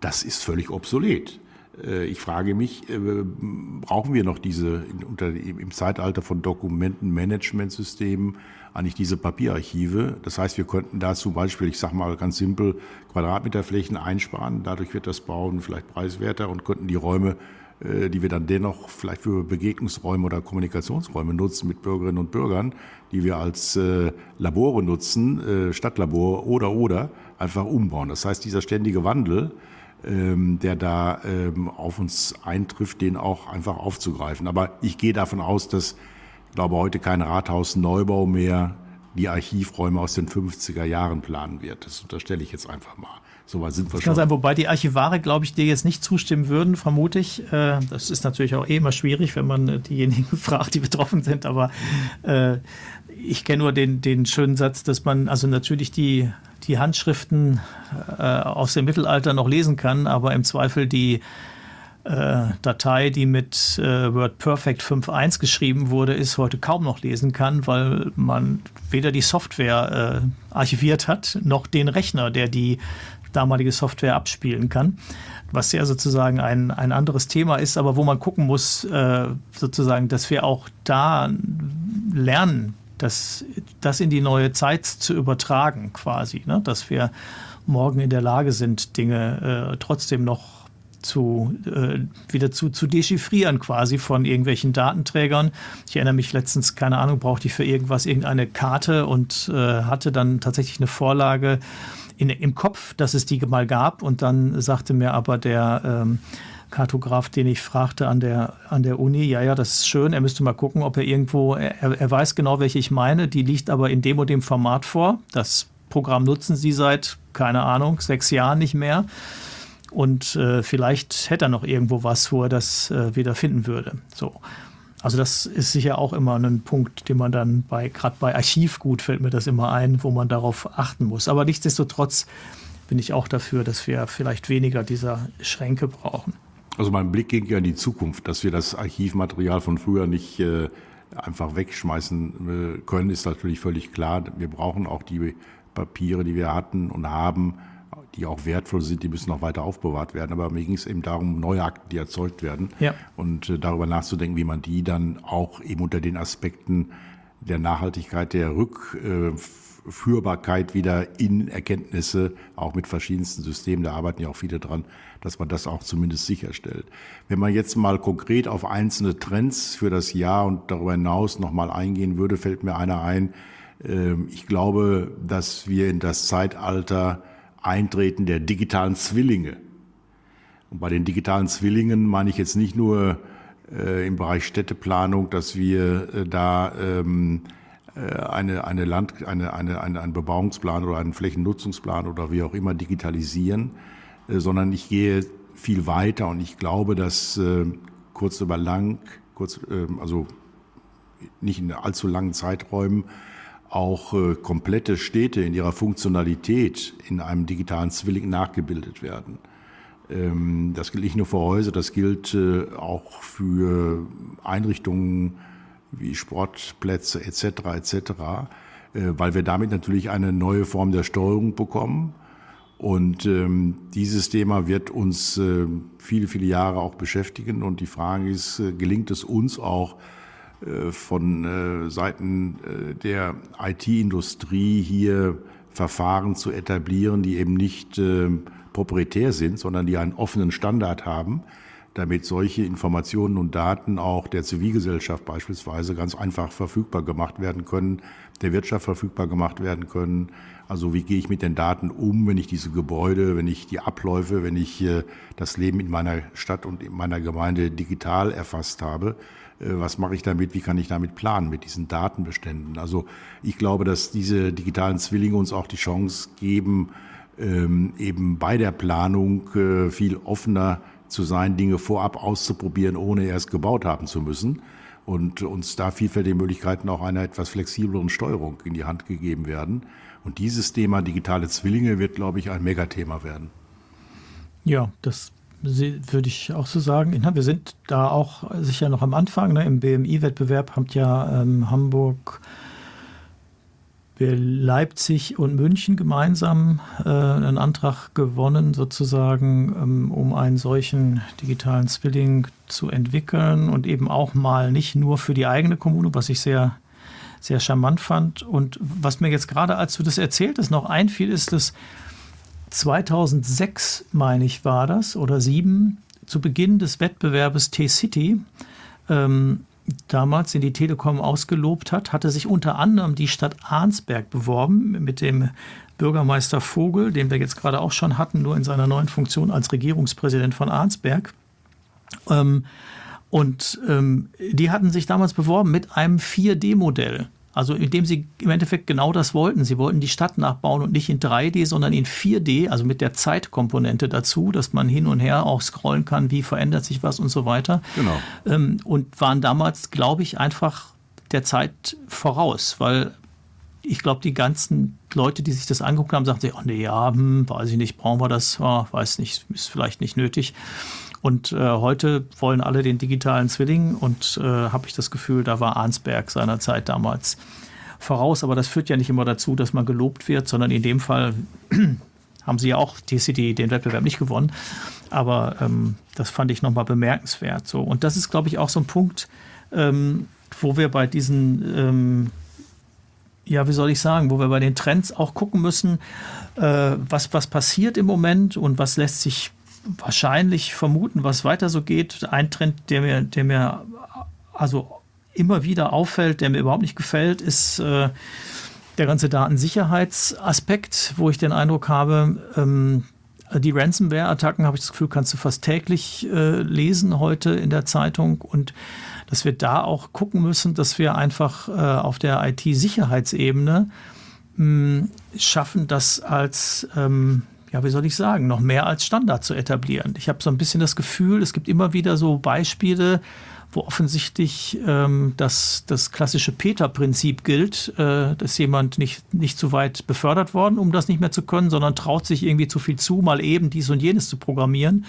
Das ist völlig obsolet. Äh, ich frage mich, brauchen wir noch diese unter, im Zeitalter von Dokumentenmanagementsystemen eigentlich diese Papierarchive. Das heißt, wir könnten da zum Beispiel, ich sage mal ganz simpel, Quadratmeterflächen einsparen. Dadurch wird das Bauen vielleicht preiswerter und könnten die Räume, äh, die wir dann dennoch vielleicht für Begegnungsräume oder Kommunikationsräume nutzen mit Bürgerinnen und Bürgern, die wir als äh, Labore nutzen, äh, Stadtlabor oder oder, einfach umbauen. Das heißt, dieser ständige Wandel, ähm, der da ähm, auf uns eintrifft, den auch einfach aufzugreifen. Aber ich gehe davon aus, dass ich glaube, heute kein Rathausneubau mehr die Archivräume aus den 50er Jahren planen wird. Das unterstelle ich jetzt einfach mal. So weit sind wir das schon. Kann sein, wobei die Archivare, glaube ich, dir jetzt nicht zustimmen würden, vermute ich. Äh, das ist natürlich auch eh immer schwierig, wenn man äh, diejenigen [laughs] fragt, die betroffen sind. Aber äh, ich kenne nur den, den schönen Satz, dass man also natürlich die, die Handschriften aus dem Mittelalter noch lesen kann, aber im Zweifel die äh, Datei, die mit äh, WordPerfect 5.1 geschrieben wurde, ist, heute kaum noch lesen kann, weil man weder die Software äh, archiviert hat, noch den Rechner, der die damalige Software abspielen kann. Was ja sozusagen ein, ein anderes Thema ist, aber wo man gucken muss, äh, sozusagen, dass wir auch da lernen, das, das in die neue Zeit zu übertragen, quasi. Ne? Dass wir morgen in der Lage sind, Dinge äh, trotzdem noch zu, äh, wieder zu, zu dechiffrieren quasi von irgendwelchen Datenträgern. Ich erinnere mich letztens, keine Ahnung, brauchte ich für irgendwas irgendeine Karte und äh, hatte dann tatsächlich eine Vorlage in, im Kopf, dass es die mal gab und dann sagte mir aber der ähm, Kartograf, den ich fragte an der, an der Uni, ja, ja, das ist schön, er müsste mal gucken, ob er irgendwo, er, er weiß genau, welche ich meine, die liegt aber in dem und dem Format vor. Das Programm nutzen sie seit, keine Ahnung, sechs Jahren nicht mehr. Und äh, vielleicht hätte er noch irgendwo was, wo er das äh, wieder finden würde. So. Also das ist sicher auch immer ein Punkt, den man dann bei, gerade bei Archivgut fällt mir das immer ein, wo man darauf achten muss. Aber nichtsdestotrotz bin ich auch dafür, dass wir vielleicht weniger dieser Schränke brauchen. Also mein Blick ging ja in die Zukunft, dass wir das Archivmaterial von früher nicht äh, einfach wegschmeißen äh, können, ist natürlich völlig klar. Wir brauchen auch die Papiere, die wir hatten und haben, die auch wertvoll sind, die müssen noch weiter aufbewahrt werden. Aber mir ging es eben darum, neue Akten, die erzeugt werden ja. und äh, darüber nachzudenken, wie man die dann auch eben unter den Aspekten der Nachhaltigkeit, der Rückführbarkeit wieder in Erkenntnisse, auch mit verschiedensten Systemen, da arbeiten ja auch viele dran, dass man das auch zumindest sicherstellt. Wenn man jetzt mal konkret auf einzelne Trends für das Jahr und darüber hinaus nochmal eingehen würde, fällt mir einer ein. Ähm, ich glaube, dass wir in das Zeitalter Eintreten der digitalen Zwillinge. Und bei den digitalen Zwillingen meine ich jetzt nicht nur äh, im Bereich Städteplanung, dass wir äh, da ähm, äh, eine, eine Land, eine, eine, eine, einen Bebauungsplan oder einen Flächennutzungsplan oder wie auch immer digitalisieren, äh, sondern ich gehe viel weiter und ich glaube, dass äh, kurz über lang, kurz, äh, also nicht in allzu langen Zeiträumen, auch äh, komplette Städte in ihrer Funktionalität in einem digitalen Zwilling nachgebildet werden. Ähm, das gilt nicht nur für Häuser, das gilt äh, auch für Einrichtungen wie Sportplätze etc. etc., äh, weil wir damit natürlich eine neue Form der Steuerung bekommen. Und ähm, dieses Thema wird uns äh, viele, viele Jahre auch beschäftigen. Und die Frage ist, äh, gelingt es uns auch von äh, Seiten äh, der IT-Industrie hier Verfahren zu etablieren, die eben nicht äh, proprietär sind, sondern die einen offenen Standard haben, damit solche Informationen und Daten auch der Zivilgesellschaft beispielsweise ganz einfach verfügbar gemacht werden können, der Wirtschaft verfügbar gemacht werden können. Also wie gehe ich mit den Daten um, wenn ich diese Gebäude, wenn ich die Abläufe, wenn ich äh, das Leben in meiner Stadt und in meiner Gemeinde digital erfasst habe. Äh, was mache ich damit? Wie kann ich damit planen mit diesen Datenbeständen? Also ich glaube, dass diese digitalen Zwillinge uns auch die Chance geben, ähm, eben bei der Planung äh, viel offener zu sein, Dinge vorab auszuprobieren, ohne erst gebaut haben zu müssen. Und uns da vielfältige Möglichkeiten auch einer etwas flexibleren Steuerung in die Hand gegeben werden. Und dieses Thema digitale Zwillinge wird, glaube ich, ein Megathema werden. Ja, das würde ich auch so sagen. Wir sind da auch sicher noch am Anfang. Ne? Im BMI-Wettbewerb hat ja ähm, Hamburg Leipzig und München gemeinsam äh, einen Antrag gewonnen, sozusagen, ähm, um einen solchen digitalen Zwilling zu entwickeln und eben auch mal nicht nur für die eigene Kommune, was ich sehr, sehr charmant fand. Und was mir jetzt gerade, als du das erzählt hast, noch einfiel, ist, dass 2006, meine ich, war das, oder sieben, zu Beginn des Wettbewerbes T-City, ähm, damals, den die Telekom ausgelobt hat, hatte sich unter anderem die Stadt Arnsberg beworben mit dem Bürgermeister Vogel, den wir jetzt gerade auch schon hatten, nur in seiner neuen Funktion als Regierungspräsident von Arnsberg. Ähm, und ähm, die hatten sich damals beworben mit einem 4D-Modell. Also indem sie im Endeffekt genau das wollten. Sie wollten die Stadt nachbauen und nicht in 3D, sondern in 4D, also mit der Zeitkomponente dazu, dass man hin und her auch scrollen kann, wie verändert sich was und so weiter. Genau. Ähm, und waren damals, glaube ich, einfach der Zeit voraus, weil ich glaube, die ganzen Leute, die sich das angeguckt haben, sagten sich, oh nee, ja, hm, weiß ich nicht, brauchen wir das, oh, weiß nicht, ist vielleicht nicht nötig. Und äh, heute wollen alle den digitalen Zwilling und äh, habe ich das Gefühl, da war Arnsberg seinerzeit damals voraus. Aber das führt ja nicht immer dazu, dass man gelobt wird, sondern in dem Fall [clears throat] haben sie ja auch City den Wettbewerb nicht gewonnen. Aber ähm, das fand ich nochmal bemerkenswert. So. Und das ist, glaube ich, auch so ein Punkt, ähm, wo wir bei diesen ähm, ja, wie soll ich sagen, wo wir bei den Trends auch gucken müssen, äh, was, was passiert im Moment und was lässt sich wahrscheinlich vermuten, was weiter so geht. Ein Trend, der mir, der mir also immer wieder auffällt, der mir überhaupt nicht gefällt, ist äh, der ganze Datensicherheitsaspekt, wo ich den Eindruck habe, ähm, die Ransomware-Attacken, habe ich das Gefühl, kannst du fast täglich äh, lesen heute in der Zeitung und dass wir da auch gucken müssen, dass wir einfach äh, auf der IT-Sicherheitsebene hm, schaffen, das als ähm, ja, wie soll ich sagen, noch mehr als Standard zu etablieren. Ich habe so ein bisschen das Gefühl, es gibt immer wieder so Beispiele, wo offensichtlich ähm, das, das klassische Peter-Prinzip gilt, äh, dass jemand nicht, nicht zu weit befördert worden, um das nicht mehr zu können, sondern traut sich irgendwie zu viel zu, mal eben dies und jenes zu programmieren,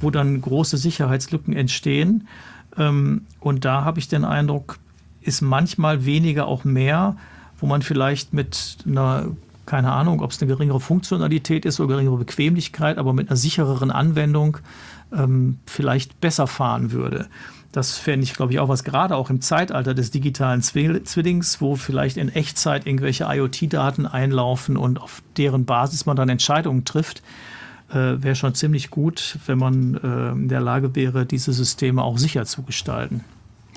wo dann große Sicherheitslücken entstehen. Ähm, und da habe ich den Eindruck, ist manchmal weniger auch mehr, wo man vielleicht mit einer keine Ahnung, ob es eine geringere Funktionalität ist oder geringere Bequemlichkeit, aber mit einer sichereren Anwendung ähm, vielleicht besser fahren würde. Das fände ich, glaube ich, auch was, gerade auch im Zeitalter des digitalen Zwillings, wo vielleicht in Echtzeit irgendwelche IoT-Daten einlaufen und auf deren Basis man dann Entscheidungen trifft, äh, wäre schon ziemlich gut, wenn man äh, in der Lage wäre, diese Systeme auch sicher zu gestalten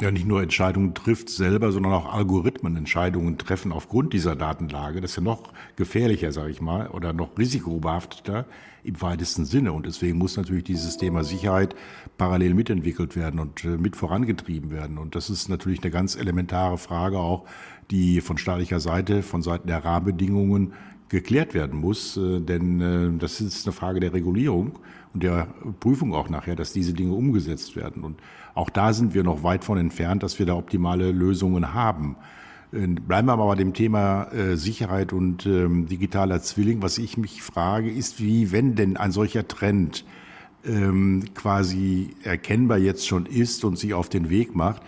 ja nicht nur Entscheidungen trifft selber, sondern auch Algorithmen Entscheidungen treffen aufgrund dieser Datenlage. Das ist ja noch gefährlicher, sage ich mal, oder noch risikobehafteter im weitesten Sinne. Und deswegen muss natürlich dieses Thema Sicherheit parallel mitentwickelt werden und äh, mit vorangetrieben werden. Und das ist natürlich eine ganz elementare Frage auch, die von staatlicher Seite, von Seiten der Rahmenbedingungen geklärt werden muss, äh, denn äh, das ist eine Frage der Regulierung und der Prüfung auch nachher, dass diese Dinge umgesetzt werden. Und auch da sind wir noch weit von entfernt, dass wir da optimale Lösungen haben. Äh, bleiben wir aber bei dem Thema Sicherheit und ähm, digitaler Zwilling. Was ich mich frage, ist, wie, wenn denn ein solcher Trend ähm, quasi erkennbar jetzt schon ist und sich auf den Weg macht,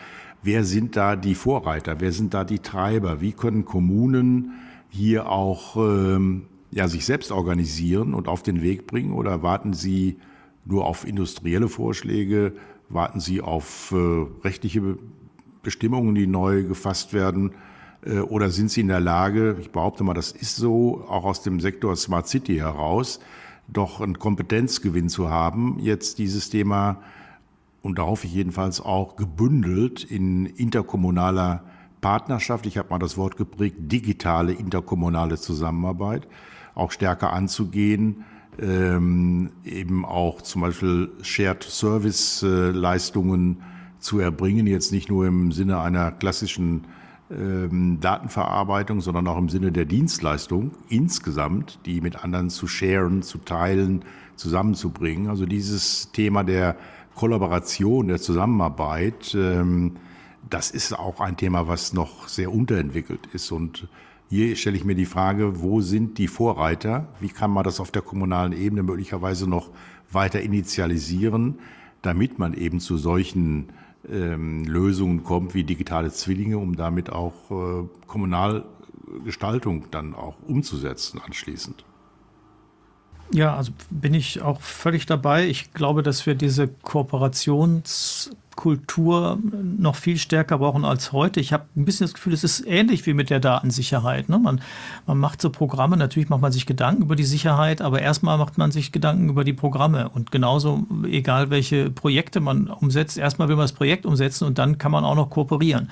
wer sind da die Vorreiter, wer sind da die Treiber, wie können Kommunen hier auch ähm, ja, sich selbst organisieren und auf den Weg bringen oder warten Sie nur auf industrielle Vorschläge, warten Sie auf äh, rechtliche Bestimmungen, die neu gefasst werden? Äh, oder sind Sie in der Lage, ich behaupte mal, das ist so, auch aus dem Sektor Smart City heraus, doch einen Kompetenzgewinn zu haben, jetzt dieses Thema, und da hoffe ich jedenfalls auch, gebündelt in interkommunaler Partnerschaft, ich habe mal das Wort geprägt, digitale interkommunale Zusammenarbeit, auch stärker anzugehen, ähm, eben auch zum Beispiel Shared Service Leistungen zu erbringen, jetzt nicht nur im Sinne einer klassischen ähm, Datenverarbeitung, sondern auch im Sinne der Dienstleistung insgesamt, die mit anderen zu sharen, zu teilen, zusammenzubringen. Also dieses Thema der Kollaboration, der Zusammenarbeit, ähm, das ist auch ein Thema, was noch sehr unterentwickelt ist. Und hier stelle ich mir die Frage, wo sind die Vorreiter? Wie kann man das auf der kommunalen Ebene möglicherweise noch weiter initialisieren, damit man eben zu solchen ähm, Lösungen kommt wie digitale Zwillinge, um damit auch äh, Kommunalgestaltung dann auch umzusetzen anschließend. Ja, also bin ich auch völlig dabei. Ich glaube, dass wir diese Kooperationskultur noch viel stärker brauchen als heute. Ich habe ein bisschen das Gefühl, es ist ähnlich wie mit der Datensicherheit. Ne? Man, man macht so Programme, natürlich macht man sich Gedanken über die Sicherheit, aber erstmal macht man sich Gedanken über die Programme. Und genauso, egal welche Projekte man umsetzt, erstmal will man das Projekt umsetzen und dann kann man auch noch kooperieren.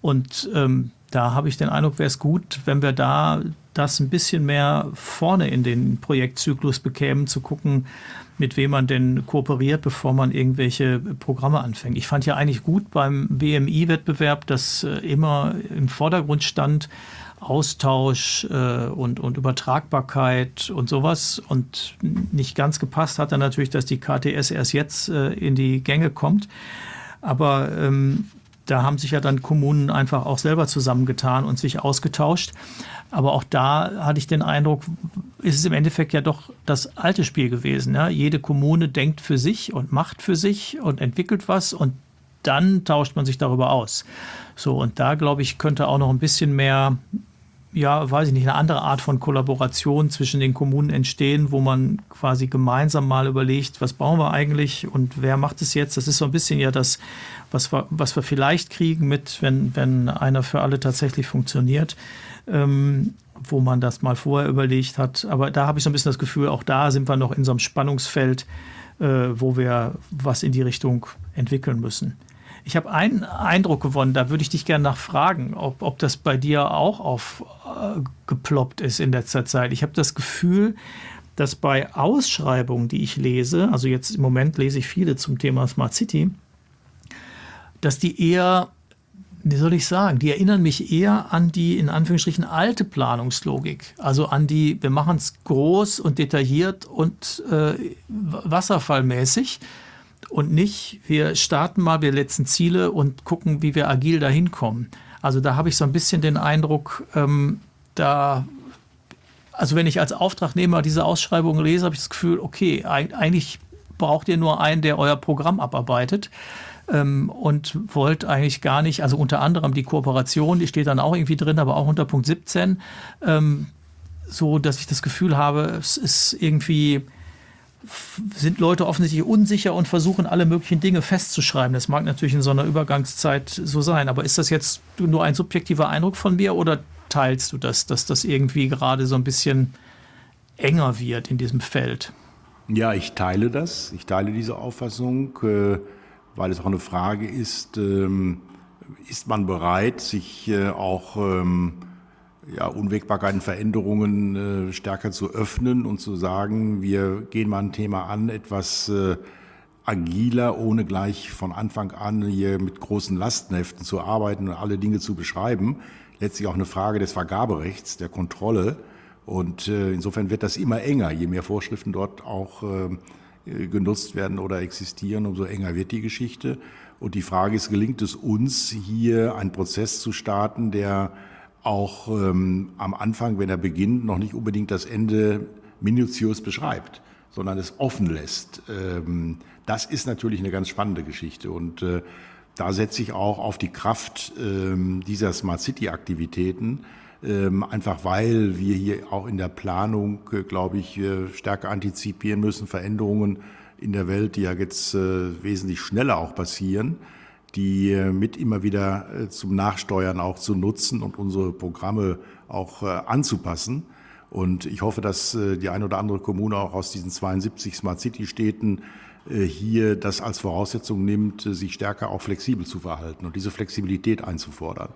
Und ähm, da habe ich den Eindruck, wäre es gut, wenn wir da das ein bisschen mehr vorne in den Projektzyklus bekämen, zu gucken, mit wem man denn kooperiert, bevor man irgendwelche Programme anfängt. Ich fand ja eigentlich gut beim BMI-Wettbewerb, dass äh, immer im Vordergrund stand, Austausch äh, und, und Übertragbarkeit und sowas. Und nicht ganz gepasst hat dann natürlich, dass die KTS erst jetzt äh, in die Gänge kommt. Aber ähm, da haben sich ja dann Kommunen einfach auch selber zusammengetan und sich ausgetauscht. Aber auch da hatte ich den Eindruck, ist es im Endeffekt ja doch das alte Spiel gewesen. Ja? Jede Kommune denkt für sich und macht für sich und entwickelt was und dann tauscht man sich darüber aus. So, und da glaube ich, könnte auch noch ein bisschen mehr ja, weiß ich nicht, eine andere Art von Kollaboration zwischen den Kommunen entstehen, wo man quasi gemeinsam mal überlegt, was brauchen wir eigentlich und wer macht es jetzt? Das ist so ein bisschen ja das, was wir, was wir vielleicht kriegen mit, wenn, wenn einer für alle tatsächlich funktioniert, ähm, wo man das mal vorher überlegt hat. Aber da habe ich so ein bisschen das Gefühl, auch da sind wir noch in so einem Spannungsfeld, äh, wo wir was in die Richtung entwickeln müssen. Ich habe einen Eindruck gewonnen, da würde ich dich gerne nachfragen, ob, ob das bei dir auch aufgeploppt äh, ist in letzter Zeit. Ich habe das Gefühl, dass bei Ausschreibungen, die ich lese, also jetzt im Moment lese ich viele zum Thema Smart City, dass die eher, wie soll ich sagen, die erinnern mich eher an die in Anführungsstrichen alte Planungslogik. Also an die, wir machen es groß und detailliert und äh, wasserfallmäßig und nicht, wir starten mal, wir setzen Ziele und gucken, wie wir agil dahin kommen. Also da habe ich so ein bisschen den Eindruck, ähm, da, also wenn ich als Auftragnehmer diese Ausschreibung lese, habe ich das Gefühl, okay, eigentlich braucht ihr nur einen, der euer Programm abarbeitet ähm, und wollt eigentlich gar nicht, also unter anderem die Kooperation, die steht dann auch irgendwie drin, aber auch unter Punkt 17, ähm, so dass ich das Gefühl habe, es ist irgendwie sind Leute offensichtlich unsicher und versuchen alle möglichen Dinge festzuschreiben. Das mag natürlich in so einer Übergangszeit so sein, aber ist das jetzt nur ein subjektiver Eindruck von mir oder teilst du das, dass das irgendwie gerade so ein bisschen enger wird in diesem Feld? Ja, ich teile das. Ich teile diese Auffassung, äh, weil es auch eine Frage ist, ähm, ist man bereit, sich äh, auch ähm, ja, Unwägbarkeiten, Veränderungen äh, stärker zu öffnen und zu sagen, wir gehen mal ein Thema an, etwas äh, agiler, ohne gleich von Anfang an hier mit großen Lastenheften zu arbeiten und alle Dinge zu beschreiben. Letztlich auch eine Frage des Vergaberechts, der Kontrolle Und äh, insofern wird das immer enger, je mehr Vorschriften dort auch äh, genutzt werden oder existieren, umso enger wird die Geschichte. Und die Frage ist, gelingt es uns hier einen Prozess zu starten, der auch ähm, am Anfang, wenn er beginnt, noch nicht unbedingt das Ende minutiös beschreibt, sondern es offen lässt. Ähm, das ist natürlich eine ganz spannende Geschichte und äh, da setze ich auch auf die Kraft ähm, dieser Smart City Aktivitäten, ähm, einfach weil wir hier auch in der Planung, äh, glaube ich, äh, stärker antizipieren müssen, Veränderungen in der Welt, die ja jetzt äh, wesentlich schneller auch passieren, die äh, mit immer wieder äh, zum Nachsteuern auch zu nutzen und unsere Programme auch äh, anzupassen. Und ich hoffe, dass die eine oder andere Kommune auch aus diesen 72 Smart City Städten hier das als Voraussetzung nimmt, sich stärker auch flexibel zu verhalten und diese Flexibilität einzufordern.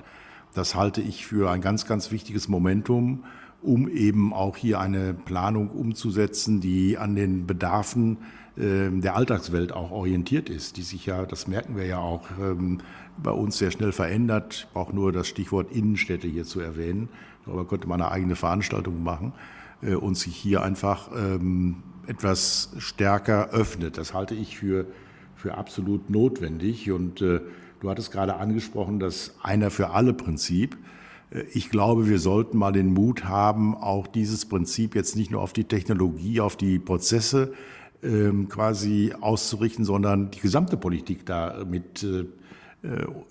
Das halte ich für ein ganz, ganz wichtiges Momentum, um eben auch hier eine Planung umzusetzen, die an den Bedarfen der Alltagswelt auch orientiert ist, die sich ja, das merken wir ja auch, ähm, bei uns sehr schnell verändert. Ich brauche nur das Stichwort Innenstädte hier zu erwähnen. Darüber könnte man eine eigene Veranstaltung machen äh, und sich hier einfach ähm, etwas stärker öffnet. Das halte ich für, für absolut notwendig. Und äh, du hattest gerade angesprochen, das Einer für alle Prinzip. Äh, ich glaube, wir sollten mal den Mut haben, auch dieses Prinzip jetzt nicht nur auf die Technologie, auf die Prozesse ähm, quasi auszurichten, sondern die gesamte Politik da mit äh,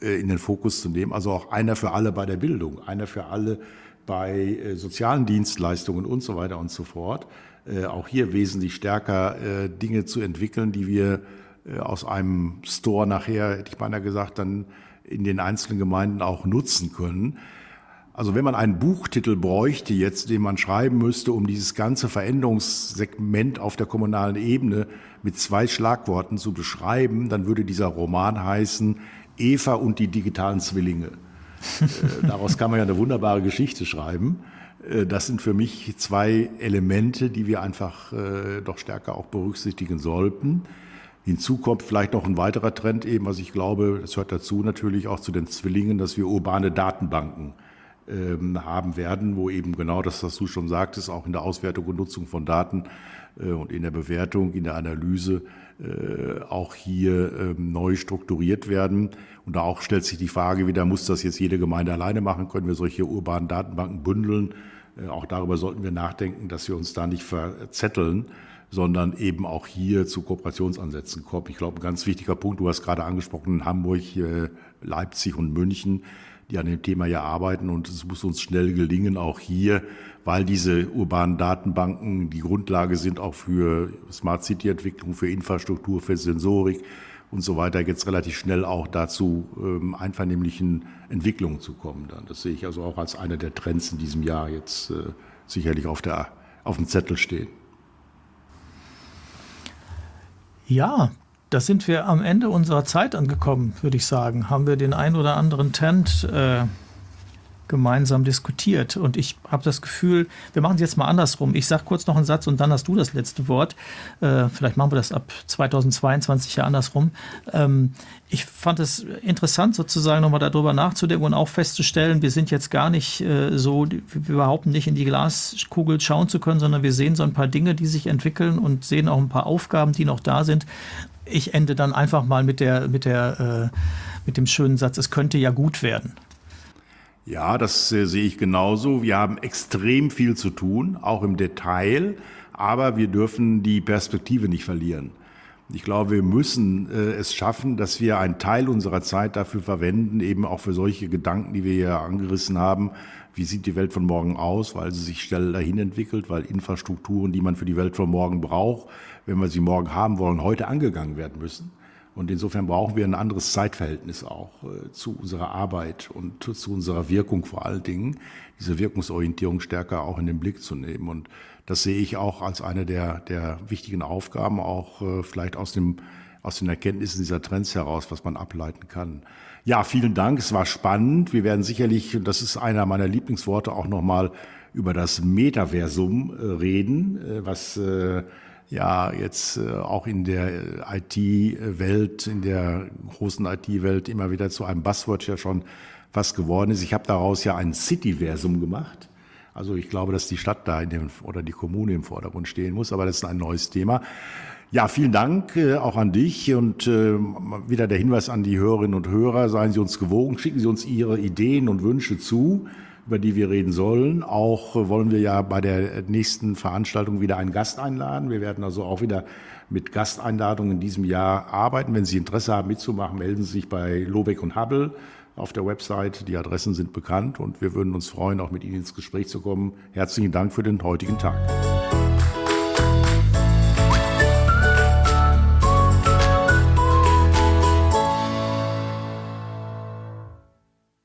äh, in den Fokus zu nehmen. Also auch einer für alle bei der Bildung, einer für alle bei äh, sozialen Dienstleistungen und so weiter und so fort. Auch hier wesentlich stärker Dinge zu entwickeln, die wir aus einem Store nachher, hätte ich beinahe gesagt, dann in den einzelnen Gemeinden auch nutzen können. Also wenn man einen Buchtitel bräuchte jetzt, den man schreiben müsste, um dieses ganze Veränderungssegment auf der kommunalen Ebene mit zwei Schlagworten zu beschreiben, dann würde dieser Roman heißen Eva und die digitalen Zwillinge. Äh, daraus kann man ja eine wunderbare Geschichte schreiben. Äh, das sind für mich zwei Elemente, die wir einfach äh, doch stärker auch berücksichtigen sollten. Hinzu kommt vielleicht noch ein weiterer Trend eben, was ich glaube, das hört dazu natürlich auch zu den Zwillingen, dass wir urbane Datenbanken haben werden, wo eben genau das, was du schon sagtest, auch in der Auswertung und Nutzung von Daten äh, und in der Bewertung, in der Analyse äh, auch hier ähm, neu strukturiert werden. Und da auch stellt sich die Frage wieder, muss das jetzt jede Gemeinde alleine machen? Können wir solche urbanen Datenbanken bündeln? Äh, auch darüber sollten wir nachdenken, dass wir uns da nicht verzetteln sondern eben auch hier zu Kooperationsansätzen kommen. Ich glaube, ein ganz wichtiger Punkt, du hast gerade angesprochen, Hamburg, Leipzig und München die an dem Thema ja arbeiten. Und es muss uns schnell gelingen, auch hier, weil diese urbanen Datenbanken die Grundlage sind auch für Smart City Entwicklung, für Infrastruktur, für Sensorik und so weiter, jetzt relativ schnell auch dazu ähm, einvernehmlichen Entwicklungen zu kommen. Dann. Das sehe ich also auch als einer der Trends in diesem Jahr jetzt äh, sicherlich auf, der, auf dem Zettel stehen. Ja, da sind wir am Ende unserer Zeit angekommen, würde ich sagen. Haben wir den ein oder anderen Trend äh, gemeinsam diskutiert. Und ich habe das Gefühl, wir machen es jetzt mal andersrum. Ich sage kurz noch einen Satz und dann hast du das letzte Wort. Äh, vielleicht machen wir das ab 2022 ja andersrum. Ähm, ich fand es interessant, sozusagen nochmal darüber nachzudenken und auch festzustellen, wir sind jetzt gar nicht äh, so, wir behaupten nicht in die Glaskugel schauen zu können, sondern wir sehen so ein paar Dinge, die sich entwickeln und sehen auch ein paar Aufgaben, die noch da sind ich ende dann einfach mal mit, der, mit, der, äh, mit dem schönen Satz, es könnte ja gut werden. Ja, das äh, sehe ich genauso. Wir haben extrem viel zu tun, auch im Detail, aber wir dürfen die Perspektive nicht verlieren. Ich glaube, wir müssen äh, es schaffen, dass wir einen Teil unserer Zeit dafür verwenden, eben auch für solche Gedanken, die wir hier angerissen haben. Wie sieht die Welt von morgen aus, weil sie sich schnell dahin entwickelt, weil Infrastrukturen, die man für die Welt von morgen braucht, wenn wir sie morgen haben wollen, heute angegangen werden müssen. Und insofern brauchen wir ein anderes Zeitverhältnis auch äh, zu unserer Arbeit und zu unserer Wirkung vor allen Dingen, diese Wirkungsorientierung stärker auch in den Blick zu nehmen. Und das sehe ich auch als eine der, der wichtigen Aufgaben, auch äh, vielleicht aus, dem, aus den Erkenntnissen dieser Trends heraus, was man ableiten kann. Ja, vielen Dank. Es war spannend. Wir werden sicherlich, und das ist einer meiner Lieblingsworte, auch nochmal über das Metaversum äh, reden, äh, was äh, ja jetzt auch in der IT-Welt, in der großen IT-Welt immer wieder zu einem Buzzword ja schon fast geworden ist. Ich habe daraus ja ein Cityversum gemacht. Also ich glaube, dass die Stadt da in dem, oder die Kommune im Vordergrund stehen muss, aber das ist ein neues Thema. Ja, vielen Dank äh, auch an dich und äh, wieder der Hinweis an die Hörerinnen und Hörer, seien Sie uns gewogen, schicken Sie uns Ihre Ideen und Wünsche zu, über die wir reden sollen. Auch äh, wollen wir ja bei der nächsten Veranstaltung wieder einen Gast einladen. Wir werden also auch wieder mit Gasteinladungen in diesem Jahr arbeiten. Wenn Sie Interesse haben mitzumachen, melden Sie sich bei Lobeck und Hubble auf der Website. Die Adressen sind bekannt und wir würden uns freuen, auch mit Ihnen ins Gespräch zu kommen. Herzlichen Dank für den heutigen Tag.